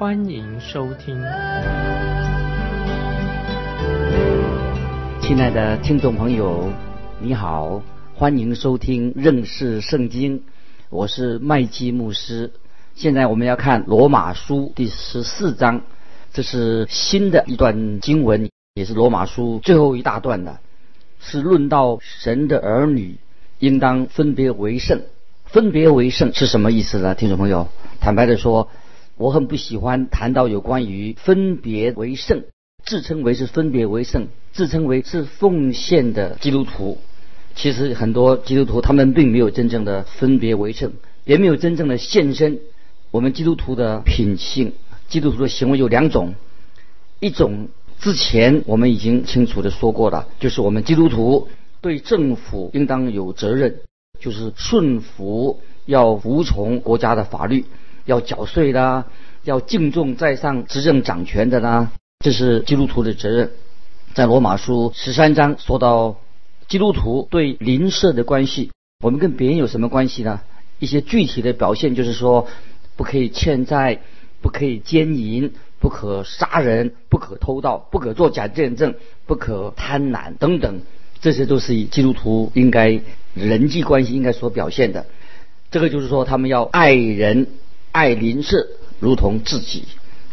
欢迎收听。亲爱的听众朋友，你好，欢迎收听认识圣经。我是麦基牧师。现在我们要看罗马书第十四章，这是新的一段经文，也是罗马书最后一大段的，是论到神的儿女应当分别为圣。分别为圣是什么意思呢？听众朋友，坦白的说，我很不喜欢谈到有关于分别为圣，自称为是分别为圣，自称为是奉献的基督徒。其实很多基督徒他们并没有真正的分别为圣，也没有真正的献身。我们基督徒的品性，基督徒的行为有两种，一种之前我们已经清楚的说过了，就是我们基督徒对政府应当有责任，就是顺服，要服从国家的法律，要缴税啦，要敬重在上执政掌权的啦，这是基督徒的责任。在罗马书十三章说到。基督徒对邻舍的关系，我们跟别人有什么关系呢？一些具体的表现就是说，不可以欠债，不可以奸淫，不可杀人，不可偷盗，不可做假见证，不可贪婪等等，这些都是以基督徒应该人际关系应该所表现的。这个就是说，他们要爱人、爱邻舍如同自己。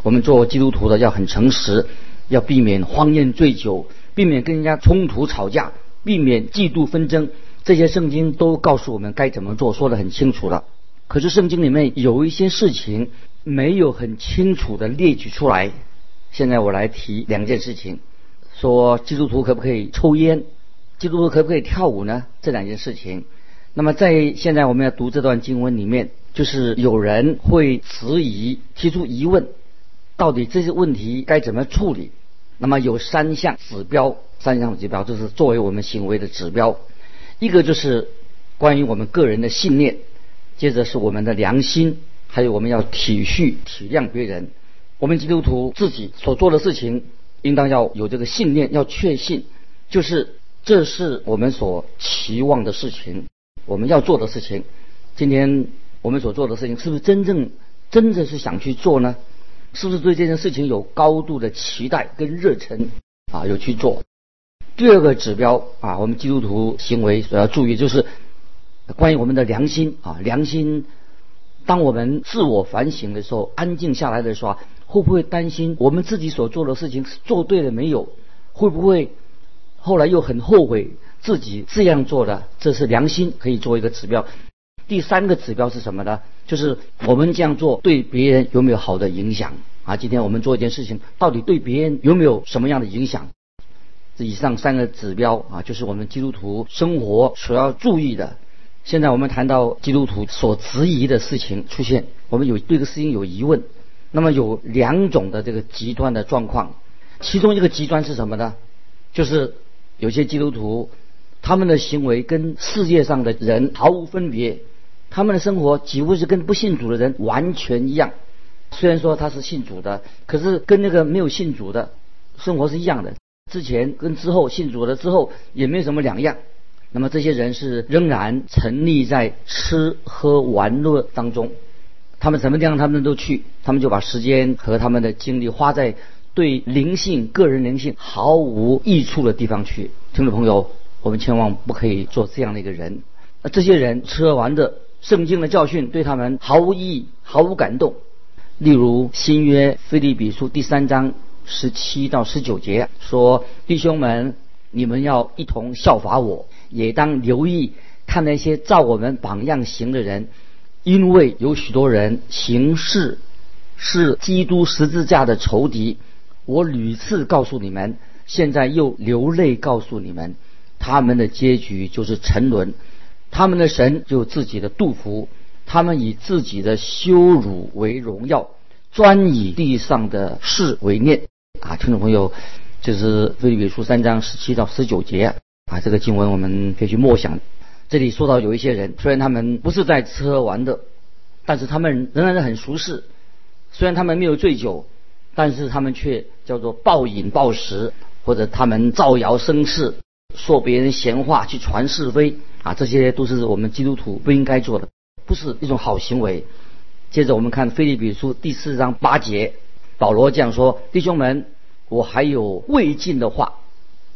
我们做基督徒的要很诚实，要避免荒宴醉酒，避免跟人家冲突吵架。避免嫉妒纷争，这些圣经都告诉我们该怎么做，说得很清楚了。可是圣经里面有一些事情没有很清楚的列举出来。现在我来提两件事情：说基督徒可不可以抽烟？基督徒可不可以跳舞呢？这两件事情。那么在现在我们要读这段经文里面，就是有人会质疑、提出疑问，到底这些问题该怎么处理？那么有三项指标。三项指标就是作为我们行为的指标，一个就是关于我们个人的信念，接着是我们的良心，还有我们要体恤体谅别人。我们基督徒自己所做的事情，应当要有这个信念，要确信，就是这是我们所期望的事情，我们要做的事情。今天我们所做的事情，是不是真正真的是想去做呢？是不是对这件事情有高度的期待跟热忱啊？有去做？第二个指标啊，我们基督徒行为所要注意就是关于我们的良心啊，良心。当我们自我反省的时候，安静下来的时候，会不会担心我们自己所做的事情是做对了没有？会不会后来又很后悔自己这样做的？这是良心可以做一个指标。第三个指标是什么呢？就是我们这样做对别人有没有好的影响啊？今天我们做一件事情，到底对别人有没有什么样的影响？这以上三个指标啊，就是我们基督徒生活所要注意的。现在我们谈到基督徒所质疑的事情出现，我们有对这个事情有疑问。那么有两种的这个极端的状况，其中一个极端是什么呢？就是有些基督徒他们的行为跟世界上的人毫无分别，他们的生活几乎是跟不信主的人完全一样。虽然说他是信主的，可是跟那个没有信主的生活是一样的。之前跟之后信主了之后也没有什么两样，那么这些人是仍然沉溺在吃喝玩乐当中，他们什么地方他们都去，他们就把时间和他们的精力花在对灵性、个人灵性毫无益处的地方去。听众朋友，我们千万不可以做这样的一个人。那这些人吃喝玩乐，圣经的教训对他们毫无意义、毫无感动。例如新约菲利比书第三章。十七到十九节说：“弟兄们，你们要一同效法我，也当留意看那些照我们榜样行的人，因为有许多人行事是基督十字架的仇敌。我屡次告诉你们，现在又流泪告诉你们，他们的结局就是沉沦，他们的神就自己的杜甫，他们以自己的羞辱为荣耀，专以地上的事为念。”啊，听众朋友，就是菲利比书三章十七到十九节啊，这个经文我们可以去默想。这里说到有一些人，虽然他们不是在吃喝玩乐，但是他们仍然是很熟识。虽然他们没有醉酒，但是他们却叫做暴饮暴食，或者他们造谣生事，说别人闲话，去传是非啊，这些都是我们基督徒不应该做的，不是一种好行为。接着我们看《菲利比书》第四章八节，保罗这样说：“弟兄们，我还有未尽的话，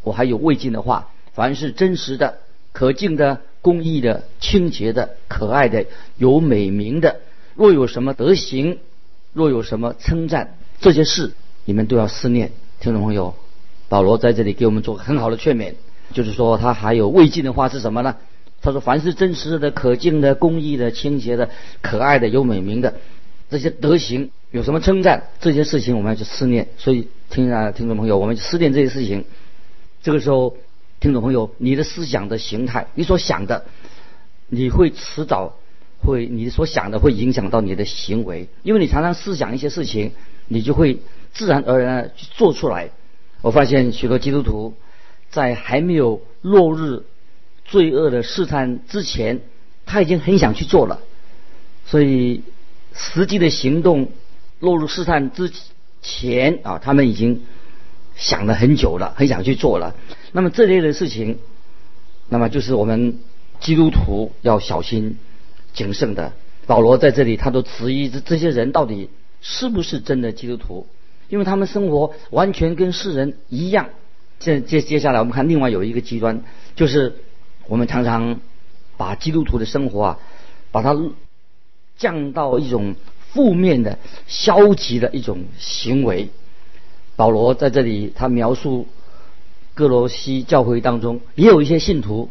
我还有未尽的话，凡是真实的、可敬的。”公义的、清洁的、可爱的、有美名的，若有什么德行，若有什么称赞，这些事你们都要思念。听众朋友，保罗在这里给我们做个很好的劝勉，就是说他还有未尽的话是什么呢？他说：凡是真实的、可敬的、公义的、清洁的、可爱的、有美名的，这些德行有什么称赞，这些事情我们要去思念。所以，听啊，听众朋友，我们思念这些事情，这个时候。听众朋友，你的思想的形态，你所想的，你会迟早会，你所想的会影响到你的行为，因为你常常思想一些事情，你就会自然而然去做出来。我发现许多基督徒在还没有落入罪恶的试探之前，他已经很想去做了，所以实际的行动落入试探之前啊，他们已经想了很久了，很想去做了。那么这类的事情，那么就是我们基督徒要小心谨慎的。保罗在这里，他都质疑这这些人到底是不是真的基督徒，因为他们生活完全跟世人一样。接接接下来，我们看另外有一个极端，就是我们常常把基督徒的生活啊，把它降到一种负面的、消极的一种行为。保罗在这里，他描述。哥罗西教会当中也有一些信徒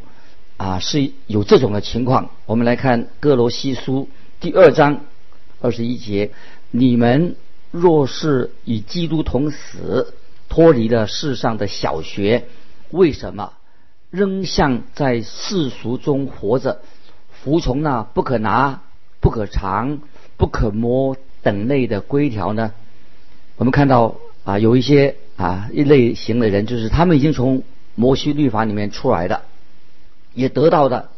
啊是有这种的情况。我们来看哥罗西书第二章二十一节：你们若是与基督同死，脱离了世上的小学，为什么仍像在世俗中活着，服从那不可拿、不可尝、不可摸等类的规条呢？我们看到啊，有一些。啊，一类型的人就是他们已经从摩西律法里面出来的，也得到的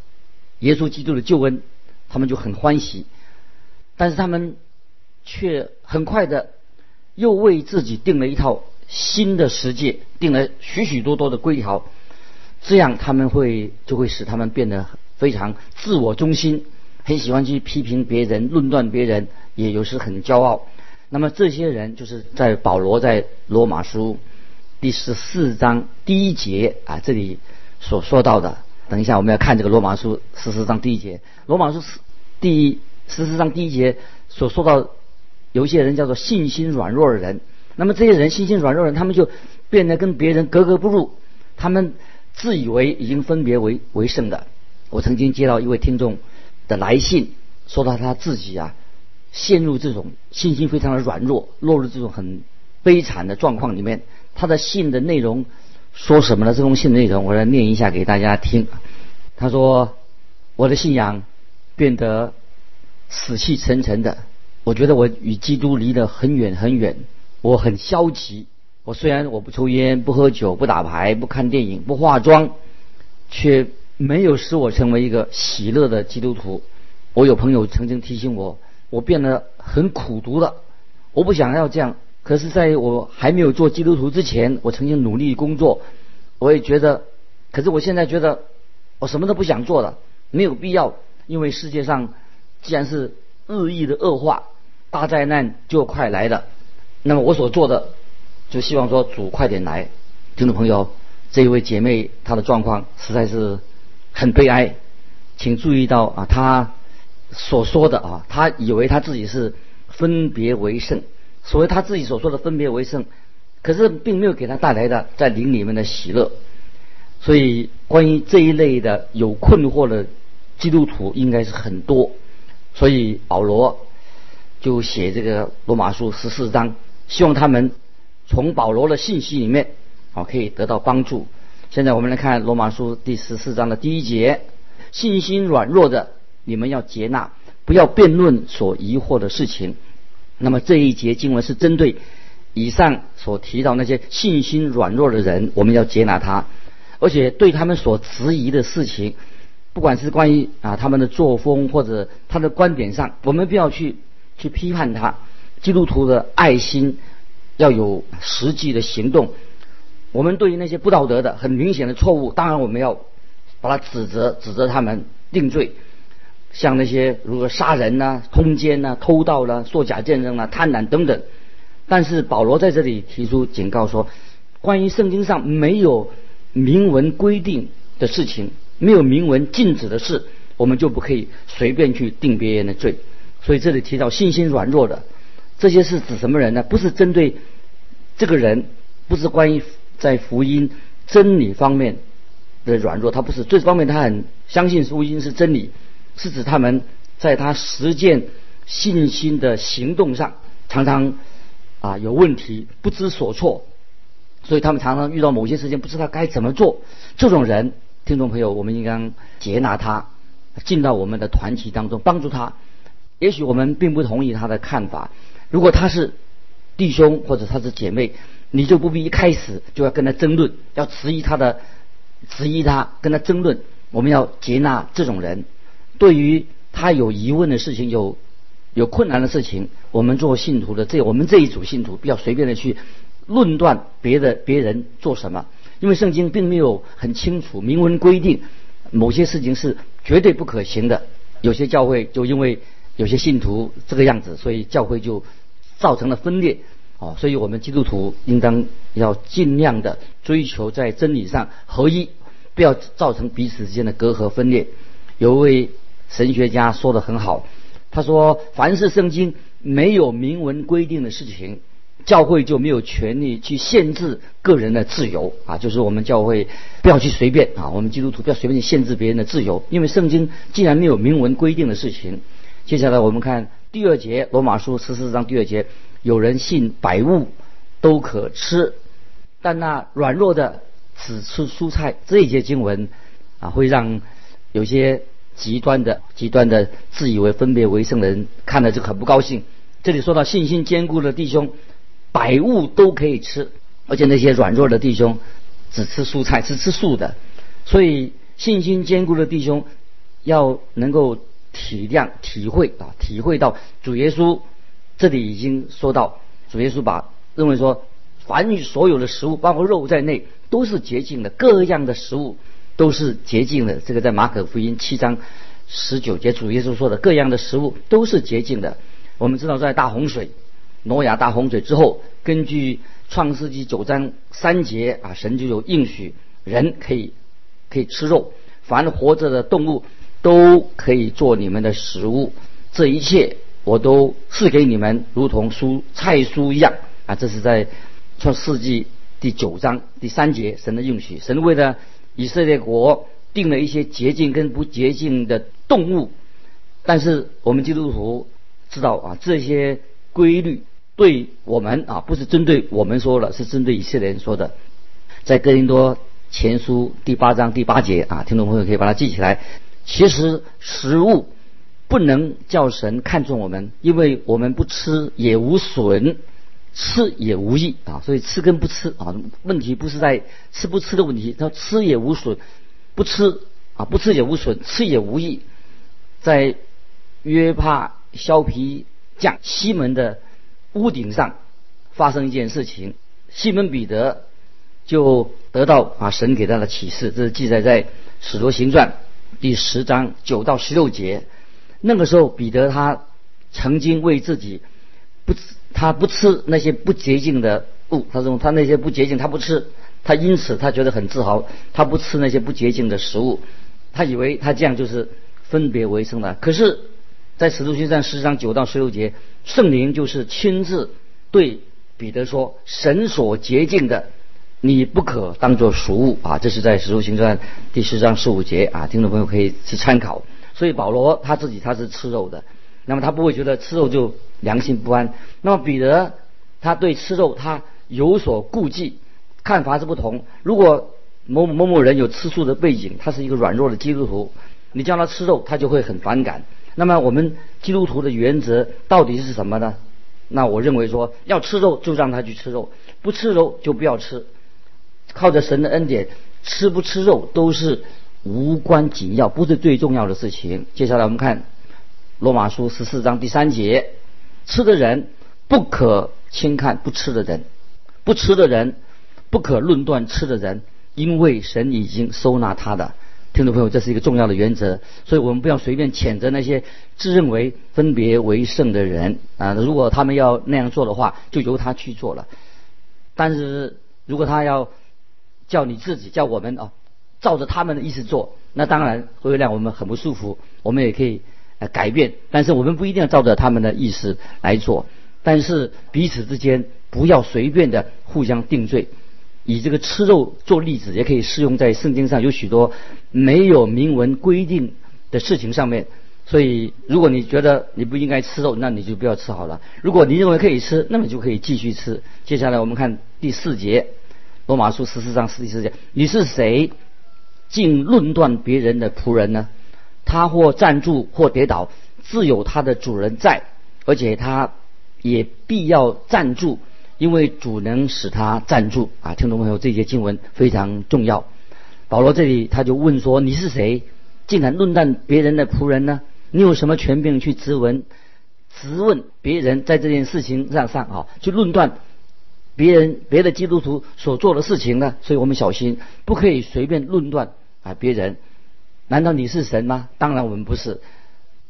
耶稣基督的救恩，他们就很欢喜。但是他们却很快的又为自己定了一套新的世界，定了许许多多的规条，这样他们会就会使他们变得非常自我中心，很喜欢去批评别人、论断别人，也有时很骄傲。那么这些人就是在保罗在罗马书第十四章第一节啊这里所说到的。等一下我们要看这个罗马书十四章第一节。罗马书第十四章第一节所说到，有一些人叫做信心软弱的人。那么这些人信心软弱的人，他们就变得跟别人格格不入。他们自以为已经分别为为圣的。我曾经接到一位听众的来信，说到他自己啊。陷入这种信心非常的软弱，落入这种很悲惨的状况里面。他的信的内容说什么呢？这封信的内容，我来念一下给大家听。他说：“我的信仰变得死气沉沉的，我觉得我与基督离得很远很远，我很消极。我虽然我不抽烟、不喝酒、不打牌、不看电影、不化妆，却没有使我成为一个喜乐的基督徒。我有朋友曾经提醒我。”我变得很苦读了，我不想要这样。可是，在我还没有做基督徒之前，我曾经努力工作，我也觉得。可是，我现在觉得我什么都不想做了，没有必要。因为世界上既然是日益的恶化，大灾难就快来了。那么，我所做的就希望说主快点来。听众朋友，这一位姐妹她的状况实在是很悲哀，请注意到啊，她。所说的啊，她以为她自己是分别为圣，所谓他自己所说的分别为圣，可是并没有给他带来的在灵里面的喜乐。所以关于这一类的有困惑的基督徒应该是很多，所以保罗就写这个罗马书十四章，希望他们从保罗的信息里面啊可以得到帮助。现在我们来看罗马书第十四章的第一节：信心软弱的。你们要接纳，不要辩论所疑惑的事情。那么这一节经文是针对以上所提到那些信心软弱的人，我们要接纳他，而且对他们所质疑的事情，不管是关于啊他们的作风或者他的观点上，我们不要去去批判他。基督徒的爱心要有实际的行动。我们对于那些不道德的、很明显的错误，当然我们要把他指责，指责他们定罪。像那些如果杀人呐、通奸呐、偷盗啦、作假见证啦、贪婪等等。但是保罗在这里提出警告说，关于圣经上没有明文规定的事情，没有明文禁止的事，我们就不可以随便去定别人的罪。所以这里提到信心软弱的这些是指什么人呢？不是针对这个人，不是关于在福音真理方面的软弱，他不是这方面他很相信福音是真理。是指他们在他实践信心的行动上常常啊有问题，不知所措，所以他们常常遇到某些事情不知道该怎么做。这种人，听众朋友，我们应该接纳他，进到我们的团体当中，帮助他。也许我们并不同意他的看法，如果他是弟兄或者他是姐妹，你就不必一开始就要跟他争论，要质疑他的，质疑他，跟他争论。我们要接纳这种人。对于他有疑问的事情，有有困难的事情，我们做信徒的这我们这一组信徒，不要随便的去论断别的别人做什么，因为圣经并没有很清楚明文规定某些事情是绝对不可行的。有些教会就因为有些信徒这个样子，所以教会就造成了分裂。哦，所以我们基督徒应当要尽量的追求在真理上合一，不要造成彼此之间的隔阂分裂。有一位。神学家说的很好，他说：“凡是圣经没有明文规定的事情，教会就没有权利去限制个人的自由啊！就是我们教会不要去随便啊，我们基督徒不要随便去限制别人的自由，因为圣经既然没有明文规定的事情。接下来我们看第二节，罗马书十四章第二节：有人信百物都可吃，但那软弱的只吃蔬菜。这一节经文啊，会让有些。”极端的、极端的自以为分别为圣的人看了就很不高兴。这里说到信心坚固的弟兄，百物都可以吃，而且那些软弱的弟兄只吃蔬菜，只吃素的。所以信心坚固的弟兄要能够体谅、体会啊，体会到主耶稣这里已经说到，主耶稣把认为说，凡所有的食物，包括肉在内，都是洁净的，各样的食物。都是洁净的。这个在马可福音七章十九节，主耶稣说的各样的食物都是洁净的。我们知道，在大洪水、挪亚大洪水之后，根据创世纪九章三节啊，神就有应许，人可以可以吃肉，凡活着的动物都可以做你们的食物。这一切我都赐给你们，如同蔬菜蔬一样啊。这是在创世纪第九章第三节，神的应许，神为了。以色列国定了一些洁净跟不洁净的动物，但是我们基督徒知道啊，这些规律对我们啊不是针对我们说了，是针对以色列人说的。在哥林多前书第八章第八节啊，听众朋友可以把它记起来。其实食物不能叫神看重我们，因为我们不吃也无损。吃也无益啊，所以吃跟不吃啊，问题不是在吃不吃的问题，他吃也无损，不吃啊不吃也无损，吃也无益。在约帕削皮匠西门的屋顶上发生一件事情，西门彼得就得到啊神给他的启示，这是记载在使徒行传第十章九到十六节。那个时候彼得他曾经为自己不。他不吃那些不洁净的物，他说他那些不洁净他不吃，他因此他觉得很自豪，他不吃那些不洁净的食物，他以为他这样就是分别为圣了。可是，在使徒行传十章九到十六节，圣灵就是亲自对彼得说：“神所洁净的，你不可当作俗物啊！”这是在使徒行传第十章十五节啊，听众朋友可以去参考。所以保罗他自己他是吃肉的，那么他不会觉得吃肉就。良心不安。那么彼得他对吃肉他有所顾忌，看法是不同。如果某某某人有吃素的背景，他是一个软弱的基督徒，你叫他吃肉，他就会很反感。那么我们基督徒的原则到底是什么呢？那我认为说要吃肉就让他去吃肉，不吃肉就不要吃。靠着神的恩典，吃不吃肉都是无关紧要，不是最重要的事情。接下来我们看罗马书十四章第三节：吃的人不可轻看不吃的人，不吃的人不可论断吃的人，因为神已经收纳他的。听众朋友，这是一个重要的原则，所以我们不要随便谴责那些自认为分别为圣的人啊！如果他们要那样做的话，就由他去做了。但是如果他要叫你自己叫我们啊，照着他们的意思做，那当然会让我们很不舒服。我们也可以呃改变，但是我们不一定要照着他们的意思来做。但是彼此之间不要随便的互相定罪。以这个吃肉做例子，也可以适用在圣经上有许多没有明文规定的事情上面。所以，如果你觉得你不应该吃肉，那你就不要吃好了。如果你认为可以吃，那么就可以继续吃。接下来我们看第四节，罗马书十四章第四节：你是谁，竟论断别人的仆人呢？他或站住或跌倒，自有他的主人在，而且他也必要站住。因为主能使他站住啊，听众朋友，这些经文非常重要。保罗这里他就问说：“你是谁，竟然论断别人的仆人呢？你有什么权柄去质问、质问别人在这件事情上上啊，去论断别人别的基督徒所做的事情呢？所以我们小心，不可以随便论断啊别人。难道你是神吗？当然我们不是。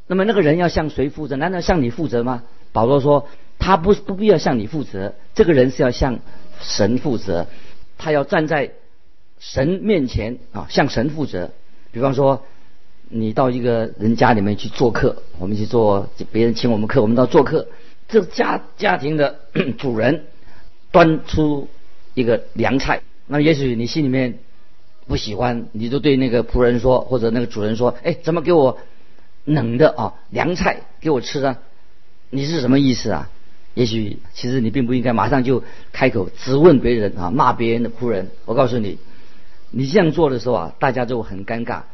那么那个人要向谁负责？难道向你负责吗？保罗说。他不不必要向你负责，这个人是要向神负责，他要站在神面前啊，向神负责。比方说，你到一个人家里面去做客，我们去做别人请我们客，我们到做客，这家家庭的 主人端出一个凉菜，那也许你心里面不喜欢，你就对那个仆人说，或者那个主人说：“哎，怎么给我冷的啊凉菜给我吃呢？你是什么意思啊？” 也许其实你并不应该马上就开口质问别人啊，骂别人的仆人。我告诉你，你这样做的时候啊，大家就很尴尬。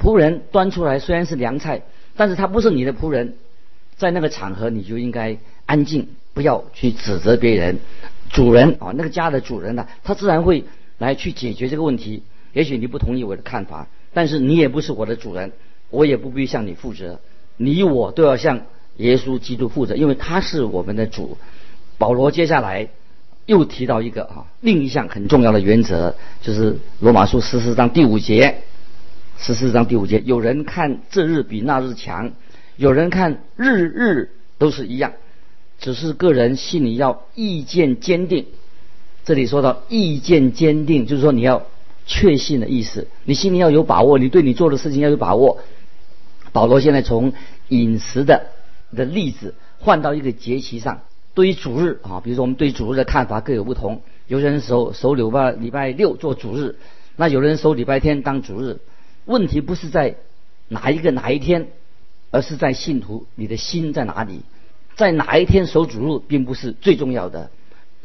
仆人端出来虽然是凉菜，但是他不是你的仆人，在那个场合你就应该安静，不要去指责别人。主人啊，那个家的主人呢，他自然会来去解决这个问题。也许你不同意我的看法，但是你也不是我的主人，我也不必向你负责。你我都要向。耶稣基督负责，因为他是我们的主。保罗接下来又提到一个啊，另一项很重要的原则，就是罗马书十四章第五节。十四章第五节，有人看这日比那日强，有人看日日都是一样，只是个人心里要意见坚定。这里说到意见坚定，就是说你要确信的意思，你心里要有把握，你对你做的事情要有把握。保罗现在从饮食的。的例子换到一个节期上，对于主日啊，比如说我们对主日的看法各有不同。有些人守守礼拜礼拜六做主日，那有人守礼拜天当主日。问题不是在哪一个哪一天，而是在信徒你的心在哪里，在哪一天守主日并不是最重要的。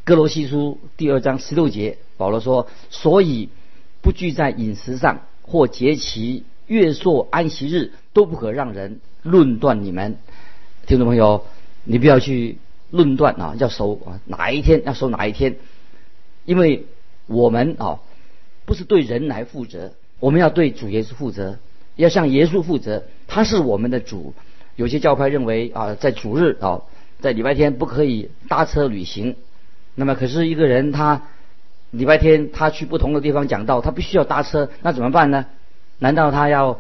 哥罗西书第二章十六节，保罗说：“所以不拘在饮食上或节期、月朔、安息日，都不可让人论断你们。”听众朋友，你不要去论断啊，要守啊哪一天要守哪一天，因为我们啊不是对人来负责，我们要对主耶稣负责，要向耶稣负责，他是我们的主。有些教派认为啊，在主日啊，在礼拜天不可以搭车旅行。那么，可是一个人他礼拜天他去不同的地方讲道，他必须要搭车，那怎么办呢？难道他要？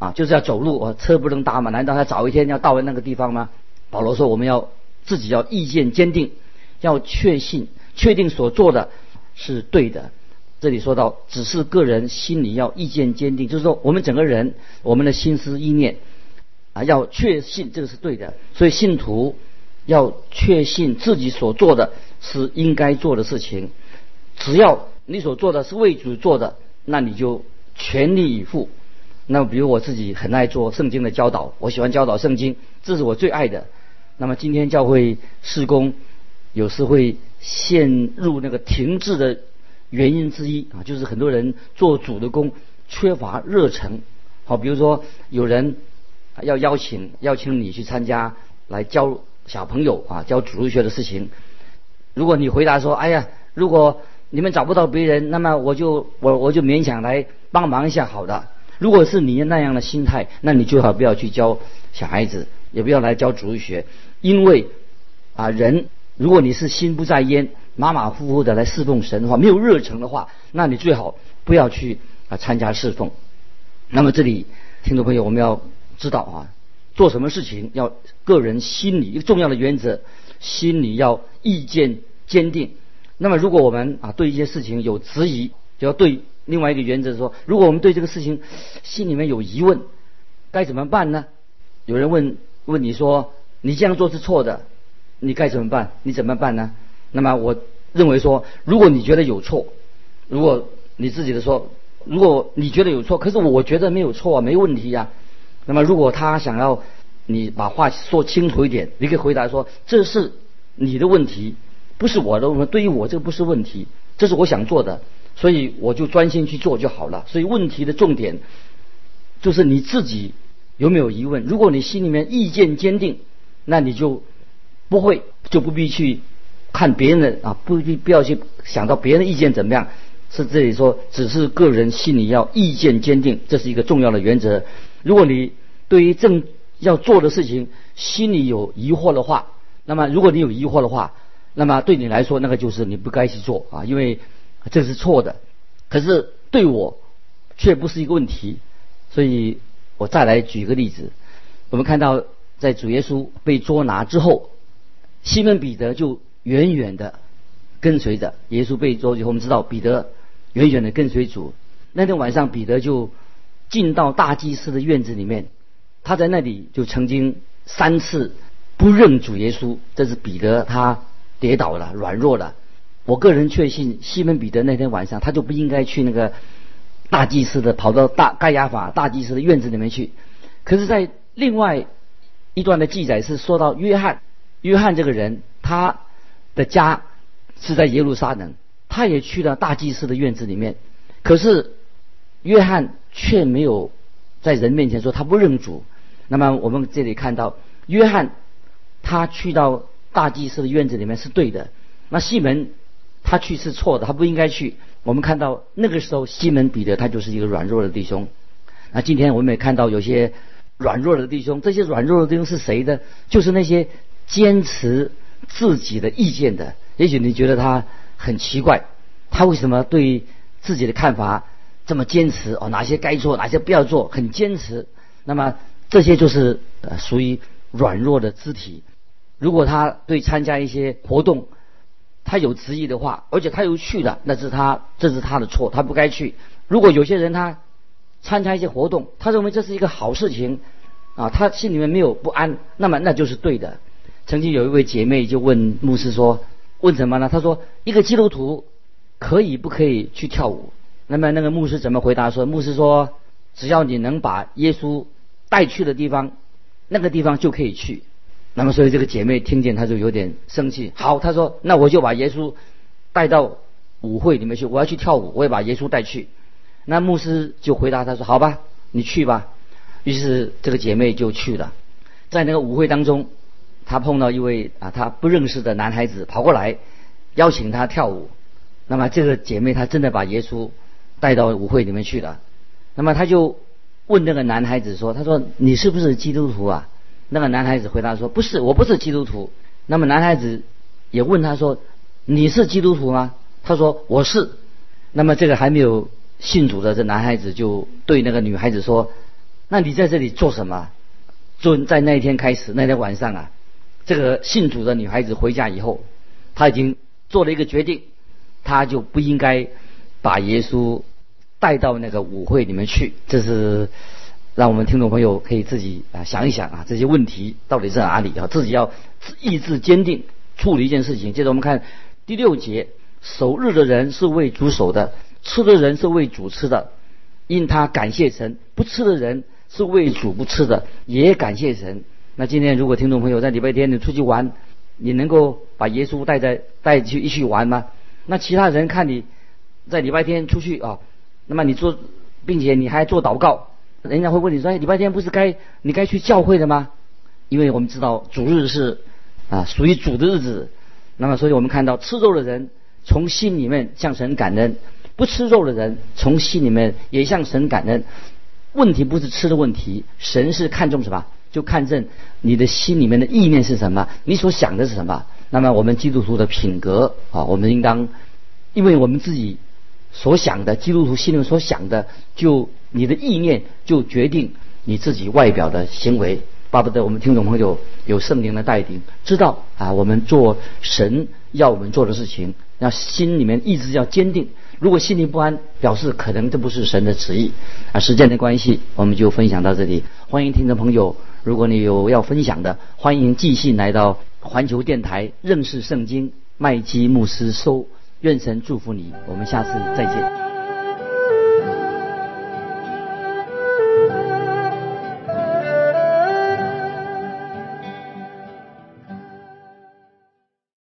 啊，就是要走路，哦，车不能搭吗？难道他早一天要到那个地方吗？保罗说，我们要自己要意见坚定，要确信、确定所做的是对的。这里说到，只是个人心里要意见坚定，就是说，我们整个人，我们的心思意念啊，要确信这个是对的。所以，信徒要确信自己所做的是应该做的事情。只要你所做的是为主做的，那你就全力以赴。那，比如我自己很爱做圣经的教导，我喜欢教导圣经，这是我最爱的。那么今天教会施工有时会陷入那个停滞的原因之一啊，就是很多人做主的工缺乏热忱。好，比如说有人要邀请邀请你去参加来教小朋友啊教主日学的事情，如果你回答说：“哎呀，如果你们找不到别人，那么我就我我就勉强来帮忙一下，好的。”如果是你那样的心态，那你最好不要去教小孩子，也不要来教主日学，因为啊，人如果你是心不在焉、马马虎虎的来侍奉神的话，没有热诚的话，那你最好不要去啊参加侍奉。那么这里听众朋友，我们要知道啊，做什么事情要个人心理一个重要的原则，心里要意见坚定。那么如果我们啊对一些事情有质疑，就要对。另外一个原则说，如果我们对这个事情心里面有疑问，该怎么办呢？有人问问你说，你这样做是错的，你该怎么办？你怎么办呢？那么我认为说，如果你觉得有错，如果你自己的说，如果你觉得有错，可是我觉得没有错啊，没问题呀。那么如果他想要你把话说清楚一点，你可以回答说，这是你的问题，不是我的问题。对于我这个不是问题，这是我想做的。所以我就专心去做就好了。所以问题的重点就是你自己有没有疑问。如果你心里面意见坚定，那你就不会就不必去看别人的啊，不必不要去想到别人的意见怎么样。是这里说，只是个人心里要意见坚定，这是一个重要的原则。如果你对于正要做的事情心里有疑惑的话，那么如果你有疑惑的话，那么对你来说那个就是你不该去做啊，因为。这是错的，可是对我却不是一个问题，所以我再来举个例子。我们看到在主耶稣被捉拿之后，西门彼得就远远的跟随着耶稣被捉以后，我们知道彼得远远的跟随主。那天晚上，彼得就进到大祭司的院子里面，他在那里就曾经三次不认主耶稣，这是彼得他跌倒了，软弱了。我个人确信，西门彼得那天晚上他就不应该去那个大祭司的，跑到大盖亚法大祭司的院子里面去。可是，在另外一段的记载是说到约翰，约翰这个人他的家是在耶路撒冷，他也去了大祭司的院子里面。可是约翰却没有在人面前说他不认主。那么我们这里看到，约翰他去到大祭司的院子里面是对的。那西门。他去是错的，他不应该去。我们看到那个时候，西门彼得他就是一个软弱的弟兄。那今天我们也看到有些软弱的弟兄，这些软弱的弟兄是谁的？就是那些坚持自己的意见的。也许你觉得他很奇怪，他为什么对自己的看法这么坚持？哦，哪些该做，哪些不要做，很坚持。那么这些就是呃属于软弱的肢体。如果他对参加一些活动，他有执意的话，而且他又去了，那是他这是他的错，他不该去。如果有些人他参加一些活动，他认为这是一个好事情，啊，他心里面没有不安，那么那就是对的。曾经有一位姐妹就问牧师说：“问什么呢？”他说：“一个基督徒可以不可以去跳舞？”那么那个牧师怎么回答说：“牧师说，只要你能把耶稣带去的地方，那个地方就可以去。”那么，所以这个姐妹听见，她就有点生气。好，她说：“那我就把耶稣带到舞会里面去，我要去跳舞，我也把耶稣带去。”那牧师就回答她说：“好吧，你去吧。”于是这个姐妹就去了。在那个舞会当中，她碰到一位啊，她不认识的男孩子跑过来邀请她跳舞。那么这个姐妹她真的把耶稣带到舞会里面去了。那么他就问那个男孩子说：“他说你是不是基督徒啊？”那个男孩子回答说：“不是，我不是基督徒。”那么男孩子也问他说：“你是基督徒吗？”他说：“我是。”那么这个还没有信主的这男孩子就对那个女孩子说：“那你在这里做什么？”就在那一天开始，那天晚上啊，这个信主的女孩子回家以后，她已经做了一个决定，她就不应该把耶稣带到那个舞会里面去。这是。让我们听众朋友可以自己啊想一想啊这些问题到底在哪里啊自己要意志坚定处理一件事情。接着我们看第六节，守日的人是为主守的，吃的人是为主吃的，因他感谢神；不吃的人是为主不吃的，也感谢神。那今天如果听众朋友在礼拜天你出去玩，你能够把耶稣带在带去一起玩吗？那其他人看你在礼拜天出去啊，那么你做，并且你还做祷告。人家会问你说：“礼拜天不是该你该去教会的吗？”因为我们知道主日是啊，属于主的日子。那么，所以我们看到吃肉的人从心里面向神感恩，不吃肉的人从心里面也向神感恩。问题不是吃的问题，神是看重什么？就看正你的心里面的意念是什么，你所想的是什么。那么，我们基督徒的品格啊，我们应当，因为我们自己所想的，基督徒心里所想的，就你的意念就决定你自己外表的行为。巴不得我们听众朋友有圣灵的带领，知道啊，我们做神要我们做的事情，要心里面意志要坚定。如果心里不安，表示可能这不是神的旨意啊。时间的关系，我们就分享到这里。欢迎听众朋友，如果你有要分享的，欢迎寄信来到环球电台认识圣经麦基牧师收。愿神祝福你，我们下次再见。